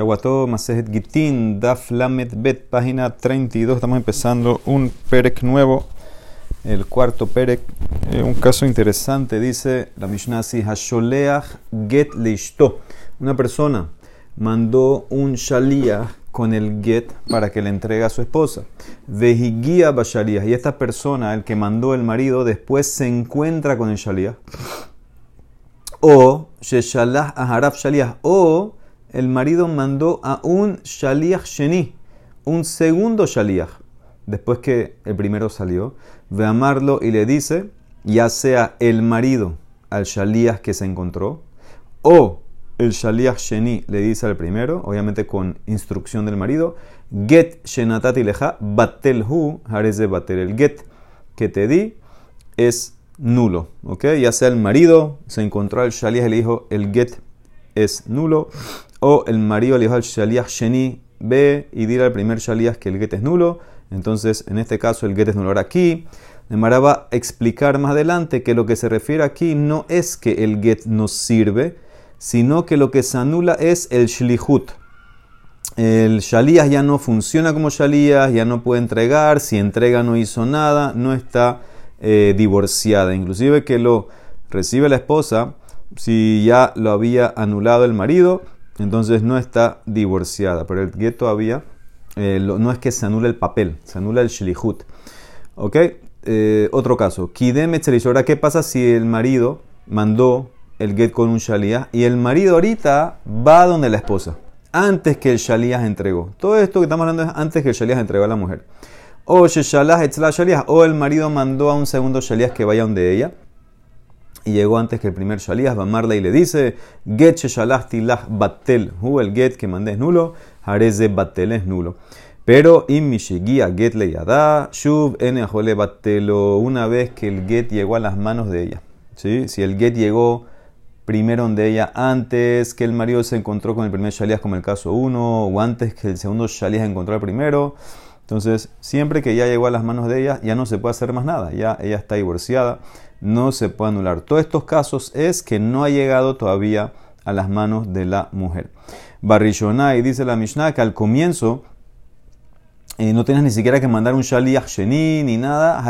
Shawato Masejet Gitin, Daf Bet, página 32. Estamos empezando un Perek nuevo, el cuarto Perek. Eh, un caso interesante, dice la Mishnah así: Hasholeach Get Leishto. Una persona mandó un Shaliach con el Get para que le entregue a su esposa. Vejigia Bashaliach. Y esta persona, el que mandó el marido, después se encuentra con el Shaliach. O Sheshalah Aharaf Shaliach. O el marido mandó a un Shaliach Sheni, un segundo Shaliach, después que el primero salió, ve amarlo y le dice, ya sea el marido al Shaliach que se encontró, o el Shaliach Sheni le dice al primero, obviamente con instrucción del marido, Get Shenatati Leja, Batel Hu, Hareze Batel. El Get que te di es nulo, ¿ok? Ya sea el marido se encontró al Shaliach y le dijo, el Get es nulo, o el marido le dijo al Shaliach Sheni, ve y dirá al primer Shaliach que el get es nulo. Entonces, en este caso, el get es nulo. Ahora aquí, Nemara va a explicar más adelante que lo que se refiere aquí no es que el get no sirve, sino que lo que se anula es el shlihut. El Shaliach ya no funciona como Shaliach, ya no puede entregar, si entrega no hizo nada, no está eh, divorciada. Inclusive que lo recibe la esposa, si ya lo había anulado el marido, entonces no está divorciada. Pero el get todavía eh, no es que se anule el papel, se anula el shlihut. ¿Ok? Eh, otro caso. Kidem Ahora, ¿qué pasa si el marido mandó el get con un shaliah y el marido ahorita va donde la esposa? Antes que el shaliah entregó. Todo esto que estamos hablando es antes que el shaliah entregó a la mujer. O o el marido mandó a un segundo shaliah que vaya donde ella y llegó antes que el primer Shaliach, Bamarla y le dice, Get shalachti lach batel, hu el get que mandé es nulo, hareze batel es nulo. Pero im mishigia get le yada, shuv ajole batelo, una vez que el get llegó a las manos de ella. ¿sí? Si el get llegó primero donde ella, antes que el marido se encontró con el primer Shaliach, como el caso 1, o antes que el segundo Shaliach encontró al primero, entonces siempre que ya llegó a las manos de ella, ya no se puede hacer más nada, ya ella está divorciada no se puede anular. Todos estos casos es que no ha llegado todavía a las manos de la mujer. y dice la Mishnah que al comienzo eh, no tienes ni siquiera que mandar un shaliach sheni ni nada.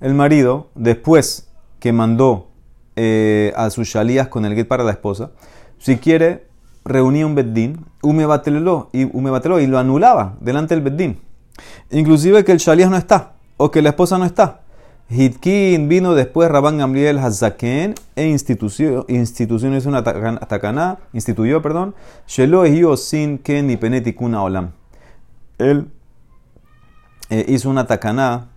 El marido, después que mandó eh, a su shaliach con el get para la esposa, si quiere, reunía un beddin, ume y, y lo anulaba delante del beddin. Inclusive que el shaliach no está o que la esposa no está. Hitkin vino después Rabban Gamliel Hazaken e institución, instituciones una takaná, instituyó, perdón, Shelo sin ken ni penetikuna olam. Él eh, hizo una takaná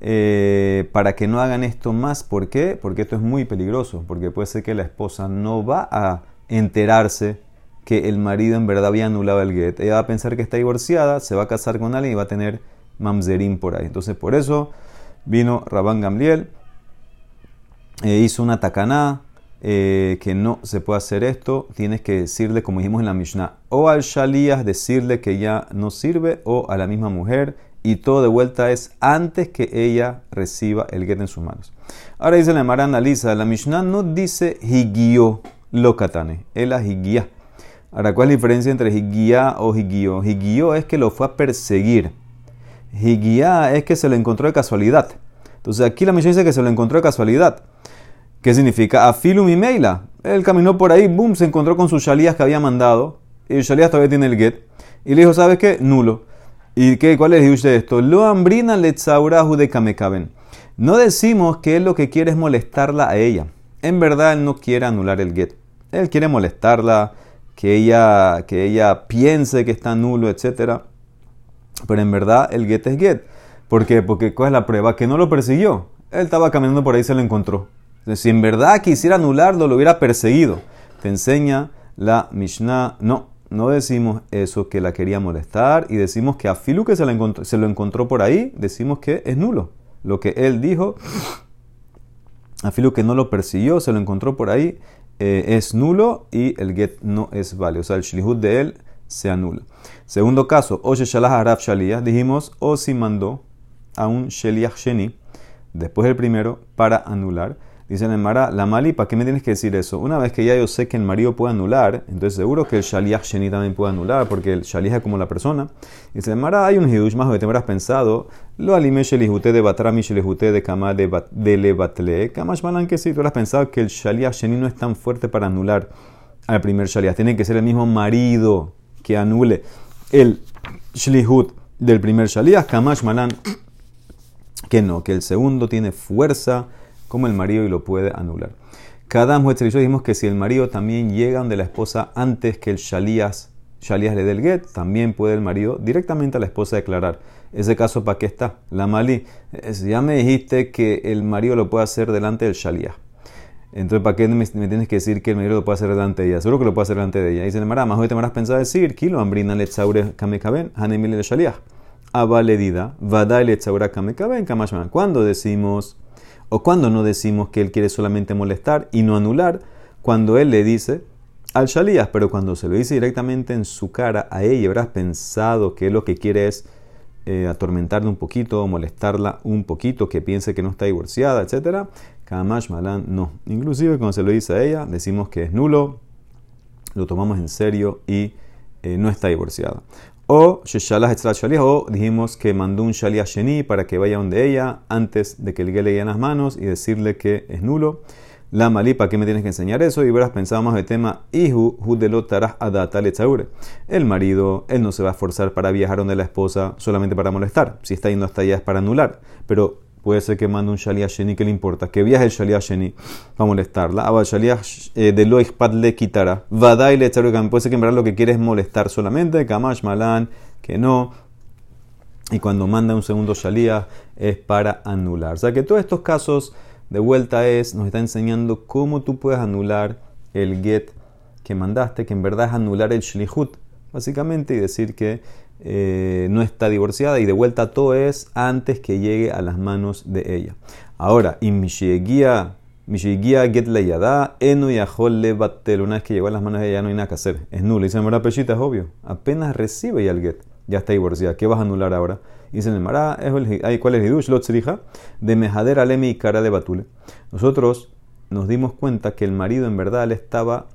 eh, para que no hagan esto más. ¿Por qué? Porque esto es muy peligroso, porque puede ser que la esposa no va a enterarse que el marido en verdad había anulado el get. Ella va a pensar que está divorciada, se va a casar con alguien y va a tener mamzerim por ahí. Entonces, por eso vino Rabán Gamliel, e hizo una tacaná, eh, que no se puede hacer esto, tienes que decirle, como dijimos en la Mishnah, o al Shalías decirle que ya no sirve, o a la misma mujer, y todo de vuelta es antes que ella reciba el get en sus manos. Ahora dice la Mara analiza, la Mishnah no dice higio lo katane, es la higia. Ahora, ¿cuál es la diferencia entre higia o higio? Higio es que lo fue a perseguir. Higia es que se lo encontró de casualidad. Entonces aquí la misión dice que se lo encontró de casualidad. ¿Qué significa? Afilum y Meila. Él caminó por ahí, boom, se encontró con sus shalías que había mandado. Y shalías todavía tiene el get. Y le dijo, ¿sabes qué? Nulo. ¿Y qué, cuál es el de esto? Lo ambrina letzaurahu de kamekaben. No decimos que él lo que quiere es molestarla a ella. En verdad él no quiere anular el get. Él quiere molestarla, que ella, que ella piense que está nulo, etcétera. Pero en verdad el get es get. ¿Por qué? Porque ¿cuál es la prueba? Que no lo persiguió. Él estaba caminando por ahí y se lo encontró. Si en verdad quisiera anularlo, lo hubiera perseguido. Te enseña la Mishnah. No, no decimos eso que la quería molestar y decimos que a Filu que se lo, encontró, se lo encontró por ahí, decimos que es nulo. Lo que él dijo, a Filu que no lo persiguió, se lo encontró por ahí, eh, es nulo y el get no es válido. O sea, el shlihut de él se anula. Segundo caso, Oye Shalah Arab Shaliyah, dijimos, o si mandó a un Sheliach Sheni, después del primero, para anular. Dice el Mara, la Mali, ¿para qué me tienes que decir eso? Una vez que ya yo sé que el marido puede anular, entonces seguro que el Shaliach Sheni también puede anular, porque el Shaliach es como la persona. Dice el Mara, hay un Hidush más que te habrás pensado, lo alime shelihute de batrami shelihute de kama de lebatle, kamash malan que sí, tú habrás pensado que el Shaliach Sheni no es tan fuerte para anular al primer Shaliach. Tiene que ser el mismo marido que anule el Shlihut del primer Shaliach, kamash malan que no, que el segundo tiene fuerza como el marido y lo puede anular. Cada muestra y yo dijimos que si el marido también llega donde la esposa antes que el Shalías, Shalías le dé el get, también puede el marido directamente a la esposa declarar. Ese caso, ¿para qué está? La Mali, ya me dijiste que el marido lo puede hacer delante del Shalías. Entonces, ¿para qué me, tienes que decir que el marido lo puede hacer delante de ella? Seguro que lo puede hacer delante de ella. Y dice, Mara, más hoy te habrás pensado decir, kilo ambrina le kamekaben, hanemile le. Avaledida, vada le kamekaben, kamashman. Cuando decimos o cuando no decimos que él quiere solamente molestar y no anular, cuando él le dice al Shalías, pero cuando se lo dice directamente en su cara a ella, habrás pensado que lo que quiere es eh, atormentarla un poquito, molestarla un poquito, que piense que no está divorciada, etc. Kamash Malan no. Inclusive cuando se lo dice a ella, decimos que es nulo, lo tomamos en serio y eh, no está divorciada. O o dijimos que mandó un Shaliah Sheni para que vaya donde ella antes de que el le en las manos y decirle que es nulo. La malipa, ¿qué me tienes que enseñar eso? Y verás, pensábamos el tema, Ihu, adata El marido, él no se va a esforzar para viajar donde la esposa solamente para molestar. Si está yendo hasta allá es para anular. Pero puede ser que mande un Shaliah Sheni, que le importa? Que viaje el Shaliah Sheni para molestarla. Abba Shaliah eh, de lo le quitará. Vadai le puede ser que en verdad lo que quiere es molestar solamente. Kamash Malan, que no. Y cuando manda un segundo Shaliah es para anular. O sea que todos estos casos de vuelta es, nos está enseñando cómo tú puedes anular el get que mandaste, que en verdad es anular el Shlihut, básicamente, y decir que eh, no está divorciada y de vuelta todo es antes que llegue a las manos de ella. Ahora, y Mishigia get la yada, enu le batel. Una vez que llegó a las manos de ella no hay nada que hacer. Es nulo. Y se me pechita, es obvio. Apenas recibe ya el get. Ya está divorciada. ¿Qué vas a anular ahora? Se me mará, ¿cuál es el hidush? Lotzrija, de mejader alemi y cara de batule. Nosotros nos dimos cuenta que el marido en verdad estaba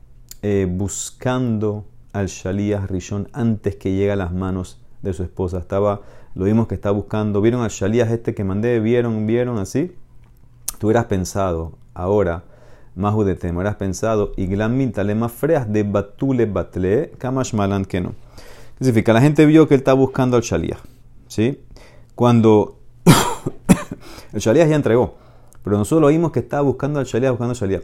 eh, buscando al Shalías Rishon antes que llegue a las manos de su esposa. Estaba, lo vimos que estaba buscando. ¿Vieron al Shalías este que mandé? ¿Vieron? ¿Vieron así? Tú hubieras pensado, ahora, más de tema, hubieras pensado, y le más freas de batule batle, kamash malan que no. ¿Qué significa? La gente vio que él estaba buscando al Shalías. ¿Sí? Cuando el Shalías ya entregó, pero nosotros lo vimos que estaba buscando al Shalías, buscando al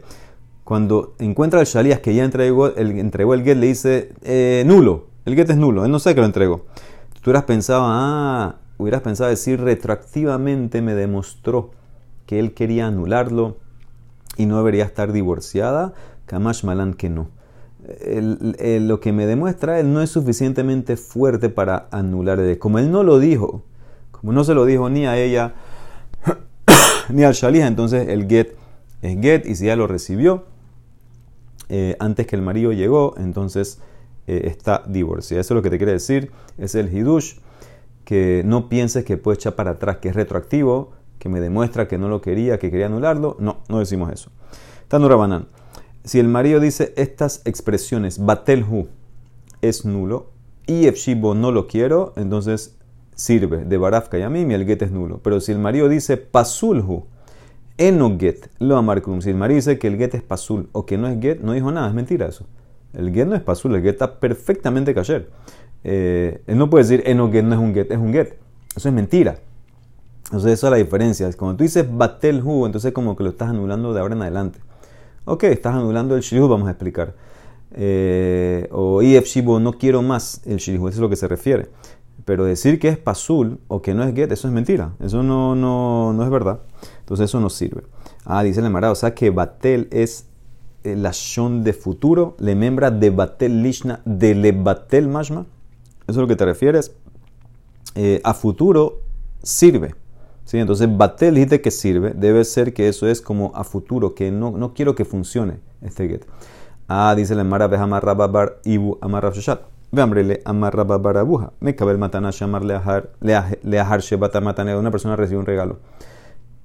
cuando encuentra al Shalías que ya entregó el, entregó el get, le dice eh, nulo. El get es nulo, él no sabe que lo entregó. Tú hubieras pensado, ah, hubieras pensado decir retroactivamente me demostró que él quería anularlo y no debería estar divorciada. Kamash Malan que no. Lo que me demuestra él no es suficientemente fuerte para anular Como él no lo dijo, como no se lo dijo ni a ella ni al Shalías, entonces el get es get y si ya lo recibió, eh, antes que el marido llegó, entonces eh, está divorciada. Eso es lo que te quiere decir, es el hidush, que no pienses que puede echar para atrás, que es retroactivo, que me demuestra que no lo quería, que quería anularlo. No, no decimos eso. Tanura Banan. Si el marido dice estas expresiones, batelhu es nulo y efshibo no lo quiero, entonces sirve de baraf kayamim y el get es nulo. Pero si el marido dice pasulhu, Eno get, lo amarcum. Si el marido dice que el get es pasul o que no es get, no dijo nada, es mentira eso. El get no es pasul, el get está perfectamente cayer. Eh, él no puede decir eno get no es un get, es un get. Eso es mentira. Entonces, esa es la diferencia. Cuando tú dices batel hu, entonces como que lo estás anulando de ahora en adelante. Ok, estás anulando el shilihu, vamos a explicar. Eh, o if shibo, no quiero más el shilihu, eso es lo que se refiere. Pero decir que es pasul o que no es get, eso es mentira. Eso no, no, no es verdad. Entonces eso no sirve. Ah, dice el Marado, o sea que batel es la shon de futuro, le membra de batel lishna, de le batel mashma. Eso es lo que te refieres. Eh, a futuro sirve. ¿Sí? Entonces, batel dijiste que sirve, debe ser que eso es como a futuro, que no, no quiero que funcione este get. Ah, dice el Mara, amarra babar ibu amarra shoshat. Veambrele amarra babar abuja. Me cabe el matana llamar leahar shebat matane. Una persona recibe un regalo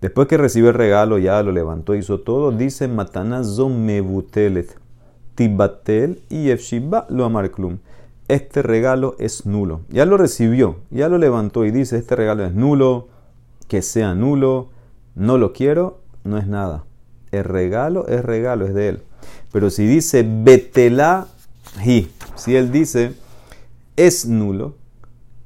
Después que recibe el regalo, ya lo levantó, hizo todo, dice Matana mebutelet, tibatel y efshiba lo amarklum. Este regalo es nulo. Ya lo recibió, ya lo levantó y dice, este regalo es nulo, que sea nulo, no lo quiero, no es nada. El regalo es regalo, es de él. Pero si dice betela hi, si él dice es nulo,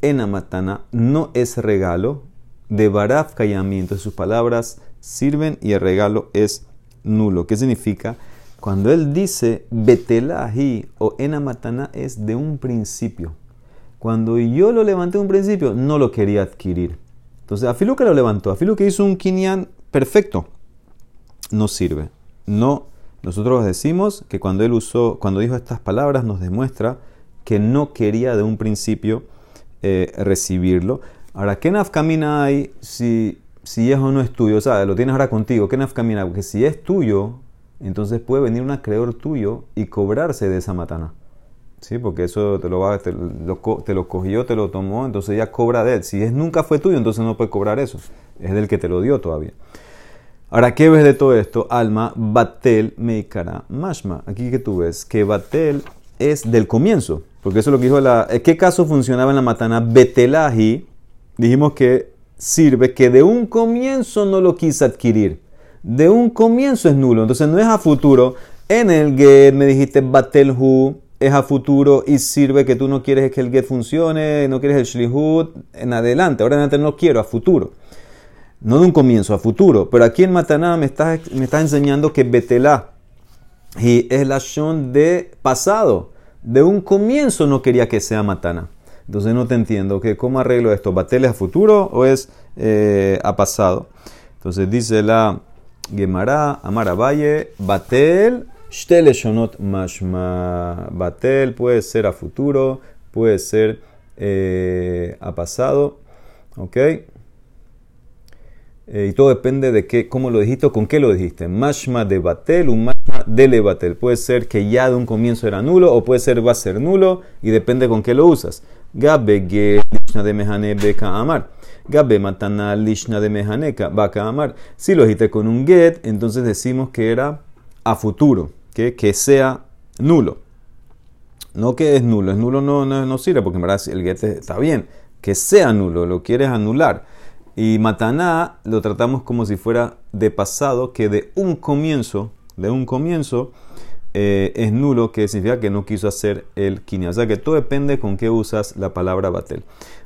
en amatana no es regalo, de baraf kayami, sus palabras sirven y el regalo es nulo. ¿Qué significa? Cuando él dice betelahi o enamatana es de un principio. Cuando yo lo levanté un principio, no lo quería adquirir. Entonces, Afilu que lo levantó, Afilu que hizo un kinyan perfecto, no sirve. No, nosotros decimos que cuando él usó, cuando dijo estas palabras, nos demuestra que no quería de un principio eh, recibirlo. Ahora, ¿qué nafkamina hay si, si es o no es tuyo? O sea, lo tienes ahora contigo. ¿Qué nafkamina? Porque si es tuyo, entonces puede venir un acreedor tuyo y cobrarse de esa matana. ¿Sí? Porque eso te lo, va, te, lo, te lo cogió, te lo tomó, entonces ya cobra de él. Si es nunca fue tuyo, entonces no puede cobrar eso. Es del que te lo dio todavía. Ahora, ¿qué ves de todo esto? Alma, Batel, Meikara, Mashma. Aquí que tú ves que Batel es del comienzo. Porque eso es lo que dijo la. ¿Qué caso funcionaba en la matana? Betelahi. Dijimos que sirve que de un comienzo no lo quise adquirir. De un comienzo es nulo. Entonces no es a futuro. En el get me dijiste Batelhu es a futuro y sirve que tú no quieres que el get funcione, no quieres el shlihut en adelante. Ahora en adelante no quiero, a futuro. No de un comienzo, a futuro. Pero aquí en Mataná me estás, me enseñando que Betelá y es la de pasado. De un comienzo no quería que sea Matana. Entonces no te entiendo. que ¿Cómo arreglo esto? ¿Batel es a futuro o es eh, a pasado? Entonces dice la Gemara, Amara Valle, Batel, Shteleshonot Mashma. Batel puede ser a futuro, puede ser a pasado. ¿Ok? Eh, y todo depende de qué, cómo lo dijiste con qué lo dijiste. Mashma de batel, un mashma de lebatel. Puede ser que ya de un comienzo era nulo o puede ser va a ser nulo y depende con qué lo usas. Gabe ge lishna de mehane beka amar. Gabe matana lishna de mehaneka baka amar. Si lo dijiste con un get, entonces decimos que era a futuro, que, que sea nulo. No que es nulo, es nulo no, no, no sirve porque en verdad el get está bien. Que sea nulo, lo quieres anular. Y mataná lo tratamos como si fuera de pasado, que de un comienzo, de un comienzo, eh, es nulo, que significa que no quiso hacer el kinia. O sea que todo depende con qué usas la palabra batel.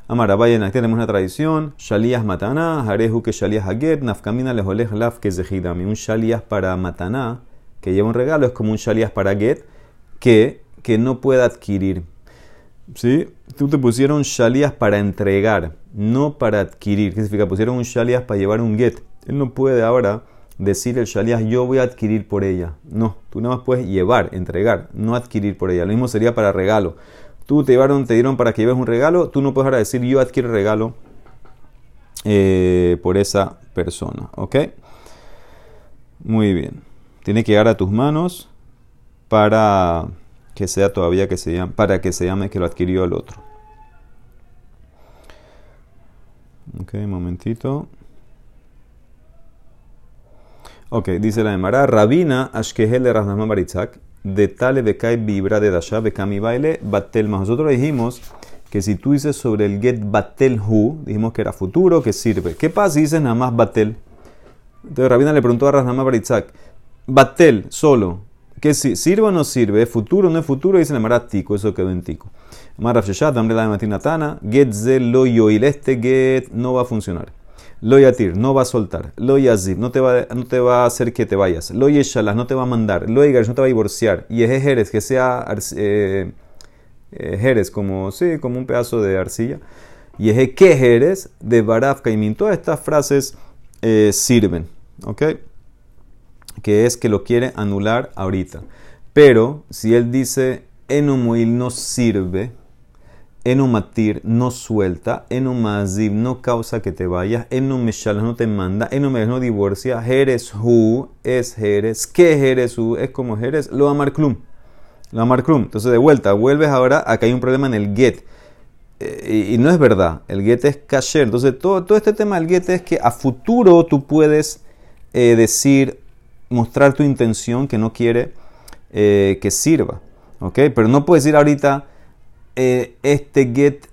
Amara, vayan, aquí tenemos una tradición. Shalías mataná, jareju que shalías haget, nafkamina lejolej laf que zehidami. Un shalías para mataná, que lleva un regalo, es como un shalías para get, que, que no puede adquirir. ¿Sí? Tú te pusieron shalías para entregar no para adquirir. ¿Qué significa? Pusieron un shalias para llevar un get. Él no puede ahora decir el shalias, yo voy a adquirir por ella. No, tú nada más puedes llevar, entregar, no adquirir por ella. Lo mismo sería para regalo. Tú te llevaron, te dieron para que lleves un regalo, tú no puedes ahora decir yo adquiero regalo eh, por esa persona. ¿Ok? Muy bien. Tiene que llegar a tus manos para que sea todavía que se llame, para que se llame que lo adquirió el otro. Ok, momentito. Ok, dice la Emara, Rabina Ashkehel de Raznama Baritzak, de Tale Bekai Vibra de Dasha Bekami Baile Batel Nosotros dijimos que si tú dices sobre el get Batel Hu, dijimos que era futuro, que sirve. ¿Qué pasa si dices nada más Batel? Entonces Rabina le preguntó a Raznama Baritzak, Batel solo, ¿qué sirve o no sirve? ¿Es futuro o no es futuro? dice la Emara Tico, eso quedó en Tico. Maraf Sheshat, Amre la Matinatana, Get ze lo yoil. Este get no va a funcionar. Lo yatir, no va a soltar. Lo yazib, no te va, no te va a hacer que te vayas. Lo yeshalas, no te va a mandar. Lo no te va a divorciar. Y es que sea eh, eh, como, sí, como un pedazo de arcilla. Y es que de Baraf Kaimin. Todas estas frases eh, sirven. ¿Ok? Que es que lo quiere anular ahorita. Pero si él dice Enumoil no sirve, Enumatir no suelta, Enumazib no causa que te vayas, Enumeshal no te manda, Enumesh no divorcia, Jerez Hu es Jerez, ¿qué Jerez Hu? Es como Jerez, lo amar Klum. Lo amar Klum. Entonces de vuelta, vuelves ahora, acá hay un problema en el get. eh, y, no es verdad, el get es kasher. Entonces, todo, todo este tema del get es que a futuro tú puedes eh, decir, mostrar tu intención que no quiere eh, que sirva. ¿Ok? Pero no puedes decir ahorita, este get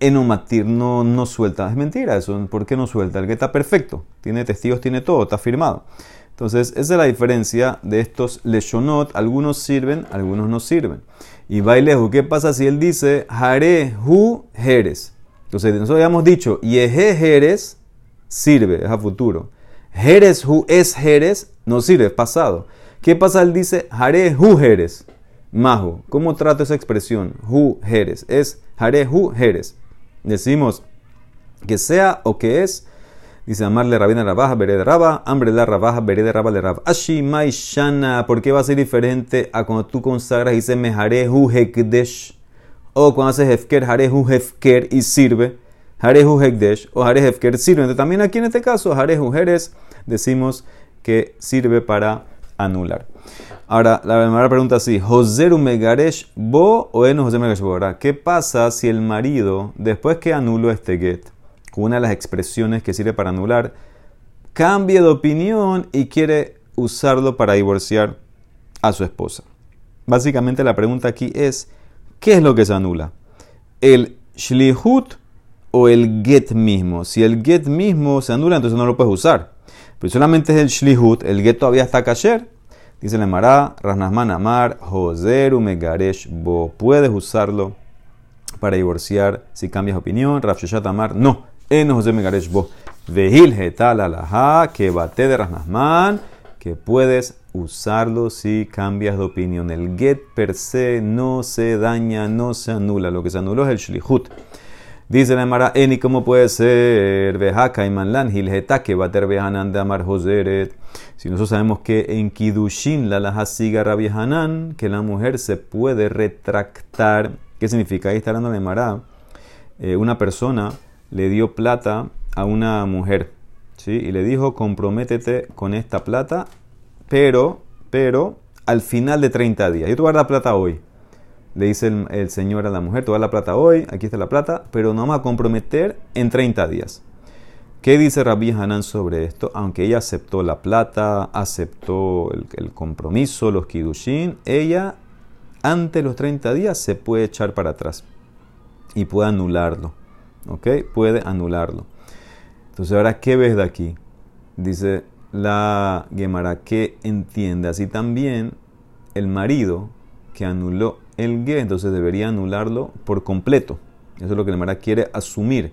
enomatir no, no suelta. Es mentira eso. ¿Por qué no suelta? El get está perfecto. Tiene testigos, tiene todo, está firmado. Entonces, esa es la diferencia de estos leshonot. Algunos sirven, algunos no sirven. Y bailejo, ¿qué pasa si él dice Hare hu Jerez? Entonces, nosotros habíamos dicho Yehe Jerez sirve, es a futuro. Jerez hu es Jerez no sirve, pasado. ¿Qué pasa? Él dice Hare hu Jerez. Majo, ¿cómo trato esa expresión? Hu Jerez. Es Hare hu Jerez. Decimos que sea o que es Dice amarle rabina rabaja, de raba, hambre la rabaja, de raba le rab. Ashi shana, ¿por qué va a ser diferente a cuando tú consagras y dices meharehu hekdesh? O cuando haces hefker, harehu hefker y sirve. Harehu o harehu hefker sirve. Entonces, también aquí en este caso, harehu jeres, decimos que sirve para anular. Ahora, la primera pregunta así, Joseru Megaresh Bo o Eno José Megaresh Bo. ¿Qué pasa si el marido, después que anuló este get, una de las expresiones que sirve para anular, cambia de opinión y quiere usarlo para divorciar a su esposa. Básicamente la pregunta aquí es, ¿qué es lo que se anula? ¿El shlihut o el get mismo? Si el get mismo se anula, entonces no lo puedes usar. Pero solamente es el shlihut, el get todavía está kasher. Dice la Mara, Rasnasman Amar, Joseru Megaresh Bo. Puedes usarlo para divorciar si cambias opinión. Rav Amar, no en José Megaresh Bo. Vehil Hetal Alaha, que bate de Rasnasman, que puedes usarlo si cambias de opinión. El get per se no se daña, no se anula. Lo que se anuló es el shlihut. Dice la Mara, Eni, ¿cómo puede ser? Vejaka y manlan, hilheta, que bater vehanan de amar joseret. Si nosotros sabemos que en Kidushin la laja siga Hanan, que la mujer se puede retractar. ¿Qué significa? Ahí está hablando la Mara. Eh, una persona le dio plata a una mujer, ¿sí? Y le dijo, comprométete con esta plata, pero, pero, al final de 30 días. Yo te voy a dar la plata hoy. Le dice el, señor a la mujer, te voy a dar la plata hoy, aquí está la plata, pero no vamos a comprometer en 30 días. ¿Qué dice Rabbi Hanan sobre esto? Aunque ella aceptó la plata, aceptó el, compromiso, los kidushin, ella ante los 30 días se puede echar para atrás y puede anularlo. ¿ok? Puede anularlo. Entonces, ahora, ¿qué ves de aquí? Dice la Gemara que entiende así también el marido que anuló el ge, entonces debería anularlo por completo. Eso es lo que la Gemara quiere asumir.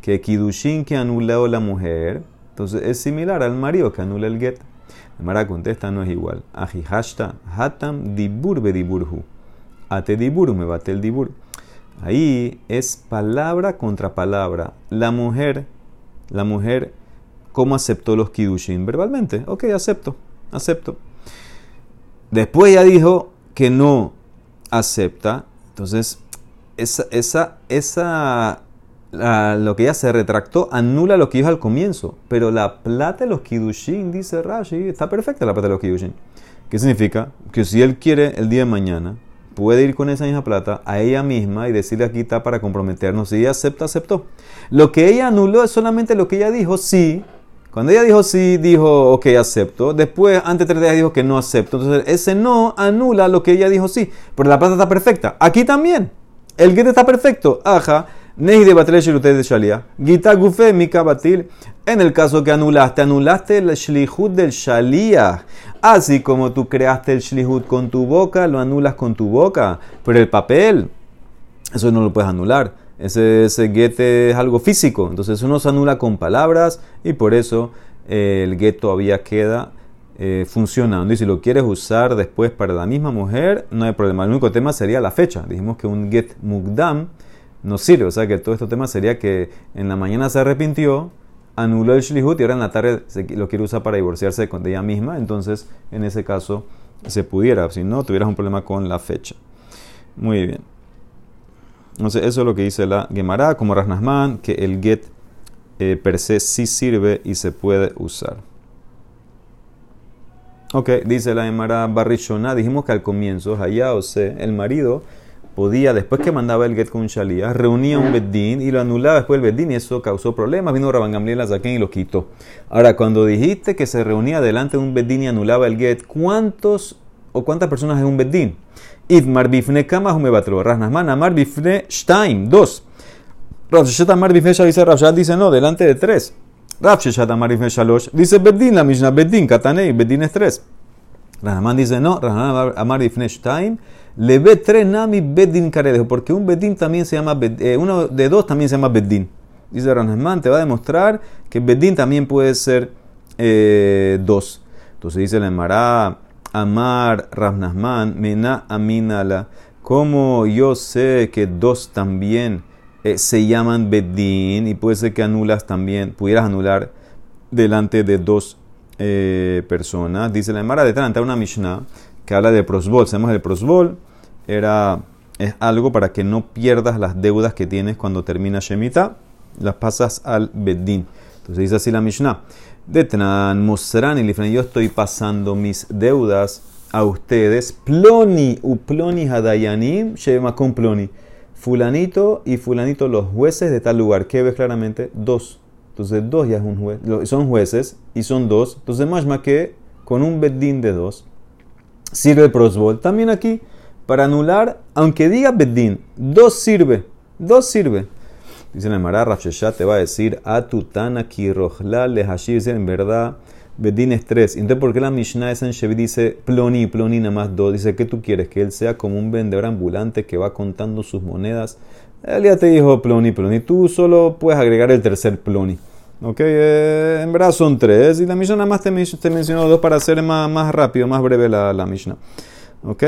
Que Kidushin que anuló la mujer, entonces es similar al marido que anula el get. La Gemara contesta, no es igual. Ajihashta hatam dibur diburhu. Ate dibur, me bate el dibur. Ahí es palabra contra palabra. La mujer, la mujer, ¿cómo aceptó los kidushin? Verbalmente. Ok, acepto, acepto. Después ella dijo que no acepta. Entonces, esa, esa, esa, lo que ella se retractó anula lo que dijo al comienzo. Pero la plata de los kidushin, dice Rashi, está perfecta la plata de los kidushin. ¿Qué significa? Que si él quiere el día de mañana puede ir con esa misma plata a ella misma y decirle aquí está para comprometernos. Si ella acepta, aceptó. Lo que ella anuló es solamente lo que ella dijo sí. Cuando ella dijo sí, dijo ok, acepto. Después, antes de tres días, dijo que no acepto. Entonces, ese no anula lo que ella dijo sí. Pero la plata está perfecta. Aquí también. El get está perfecto. Ajá. Nehi de de shalia. Gita gufe mika batil. En el caso que anulaste, anulaste el shlihut del shalia. Así como tú creaste el shlihut con tu boca, lo anulas con tu boca. Pero el papel, eso no lo puedes anular. Ese, ese get es algo físico. Entonces eso no se anula con palabras y por eso eh, el get todavía queda eh, funcionando. Y si lo quieres usar después para la misma mujer, no hay problema. El único tema sería la fecha. Dijimos que un get mugdam no sirve. O sea que todo este tema sería que en la mañana se arrepintió, anuló el shlihut y ahora en la tarde lo quiere usar para divorciarse de ella misma. Entonces, en ese caso, se pudiera. Si no, tuvieras un problema con la fecha. Muy bien. Entonces, eso es lo que dice la Gemara, como Rasnasman, que el get eh, per se sí sirve y se puede usar. Ok, dice la Gemara Barrishona, dijimos que al comienzo, allá o el marido podía, después que mandaba el get con shalía, reunía un beddín y lo anulaba después el beddín y eso causó problemas. Vino Rabban Gamliel a y lo quitó. Ahora, cuando dijiste que se reunía delante de un beddín y anulaba el get, ¿cuántos o cuántas personas es un beddín? Idmar bifne kama humebatro. Rasnasman amar bifne shtaim. Dos. Rav amar bifne dice Rav dice no, delante de tres. Rav amar bifne shalosh dice beddín, la misma beddín, katanei, beddín es tres. Rasnasman dice no, Rasnasman amar bifne shtaim. Le ve tres nami bedin karedejo, porque un bedin también se llama, eh, uno de dos también se llama bedin. Dice Ranasman, te va a demostrar que bedin también puede ser eh, dos. Entonces dice la Emara, Amar Ranasman, Mena Aminala. Como yo sé que dos también eh, se llaman bedin y puede ser que anulas también, pudieras anular delante de dos personas. Dice la Emara, de delante una Mishnah que habla de prosbol. Sabemos el prosbol era, es algo para que no pierdas las deudas que tienes cuando termina Shemitah, las pasas al Beddin. Entonces dice así la Mishnah. Detnan Musran y yo estoy pasando mis deudas a ustedes. Ploni u ploni hadayanim con ploni. Fulanito y fulanito los jueces de tal lugar. ¿Qué ves claramente? Dos. Entonces dos ya es un juez. Son jueces y son dos. Entonces más que con un beddin de dos sirve prosbol. También aquí, para anular, aunque diga Bedín, dos sirve, dos sirve. Dice la Mara, Rafshesha te va a decir, Atutana kirojla lehashi, dice en verdad, Bedín es tres. Entonces, ¿por qué la Mishnah de San dice ploni, ploni, nada más dos? Dice, ¿qué tú quieres? Que él sea como un vendedor ambulante que va contando sus monedas. Él ya te dijo ploni, ploni. Tú solo puedes agregar el tercer ploni. Ok, eh, en verdad son tres. Y la Mishnah nada más te, te mencionó dos para hacer más, más rápido, más breve la, la Mishnah. Ok.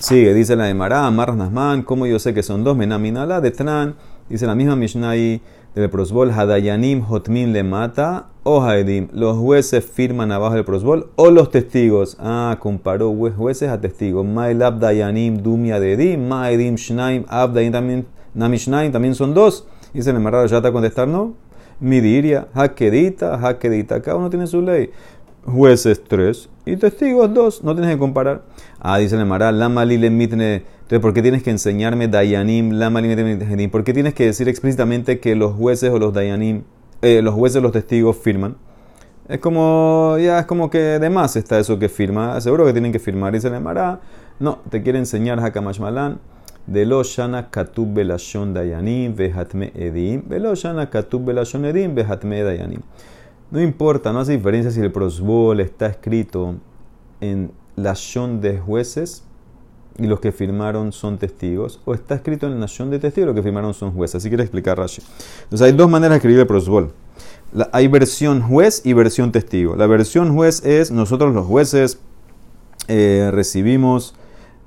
Sigue, dice la de Mará, Marras Nasman, como yo sé que son dos, Menaminala, de Tran, dice la misma Mishnah ahí del prosbol, Hadayanim Hotmin le mata, o Haedim, los jueces firman abajo del prosbol, o los testigos. Ah, comparó jueces a testigos. Mailab Dayanim Dumia de Edim, Maedim Shnaim, Abdayin también, Namishnaim también son dos. Dice el Emarrado ya a contestar, no. Midiria, Hakedita, Hakedita. Cada uno tiene su ley. Jueces tres y testigos dos. No tienes que comparar. Ah, dice el Emarrado, Lama Lile Mitne. Entonces, ¿por qué tienes que enseñarme Dayanim, Lama Lile ¿Por qué tienes que decir explícitamente que los jueces o los Dayanim, eh, los jueces o los testigos firman? Es como, ya es como que de más está eso que firma. Seguro que tienen que firmar. Dice el Emarrado, no, te quiere enseñar Hakamash Malan de lo shana katub belashon dayanim vehatme edim, velo shana katub belashon edim vehatme dayanim. No importa, no hace diferencia si el prosbol está escrito en lashon de jueces y los que firmaron son testigos, o está escrito en lashon de testigos y los que firmaron son jueces. Así quiere explicar Rashi. Entonces hay dos maneras de escribir el prosbol. hay versión juez y versión testigo. La versión juez es nosotros los jueces eh, recibimos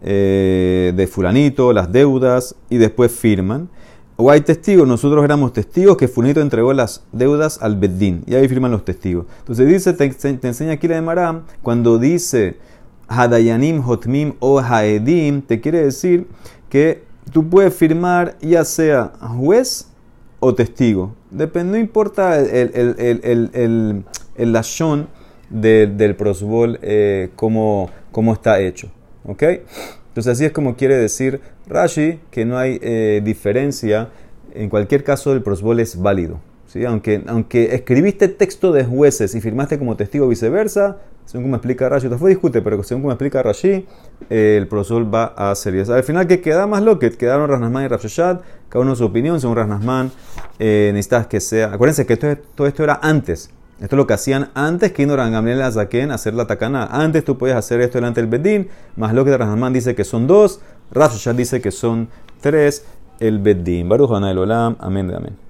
eh, de fulanito, las deudas, y después firman. O hay testigos, nosotros éramos testigos que fulanito entregó las deudas al Beddin, y ahí firman los testigos. Entonces dice, te, enseña aquí la de Maram, cuando dice Hadayanim, Hotmim o Haedim, te quiere decir que tú puedes firmar ya sea juez o testigo. Depende, no importa el, el, el, el, del prosbol, eh, cómo, cómo está hecho. ¿Ok? Entonces así es como quiere decir Rashi que no hay eh, diferencia. En cualquier caso el prosbol es válido. Aunque, aunque escribiste texto de jueces y firmaste como testigo viceversa, según como explica Rashi, esto fue discute, pero según como explica Rashi, eh, el prosbol va a ser. Al final, ¿qué queda más lo que quedaron Rasnasman y Rafshashad? Cada uno su opinión, según Rasnasman, eh, necesitas que sea. Acuérdense que todo esto era antes esto es lo que hacían antes que Inoran Gamliel Azaken hacer la takana. Antes tú podías hacer esto delante del Bedín, más lo que Rahman dice que son dos, Rav dice que son tres, el Bedín. Baruch Olam, amén amén.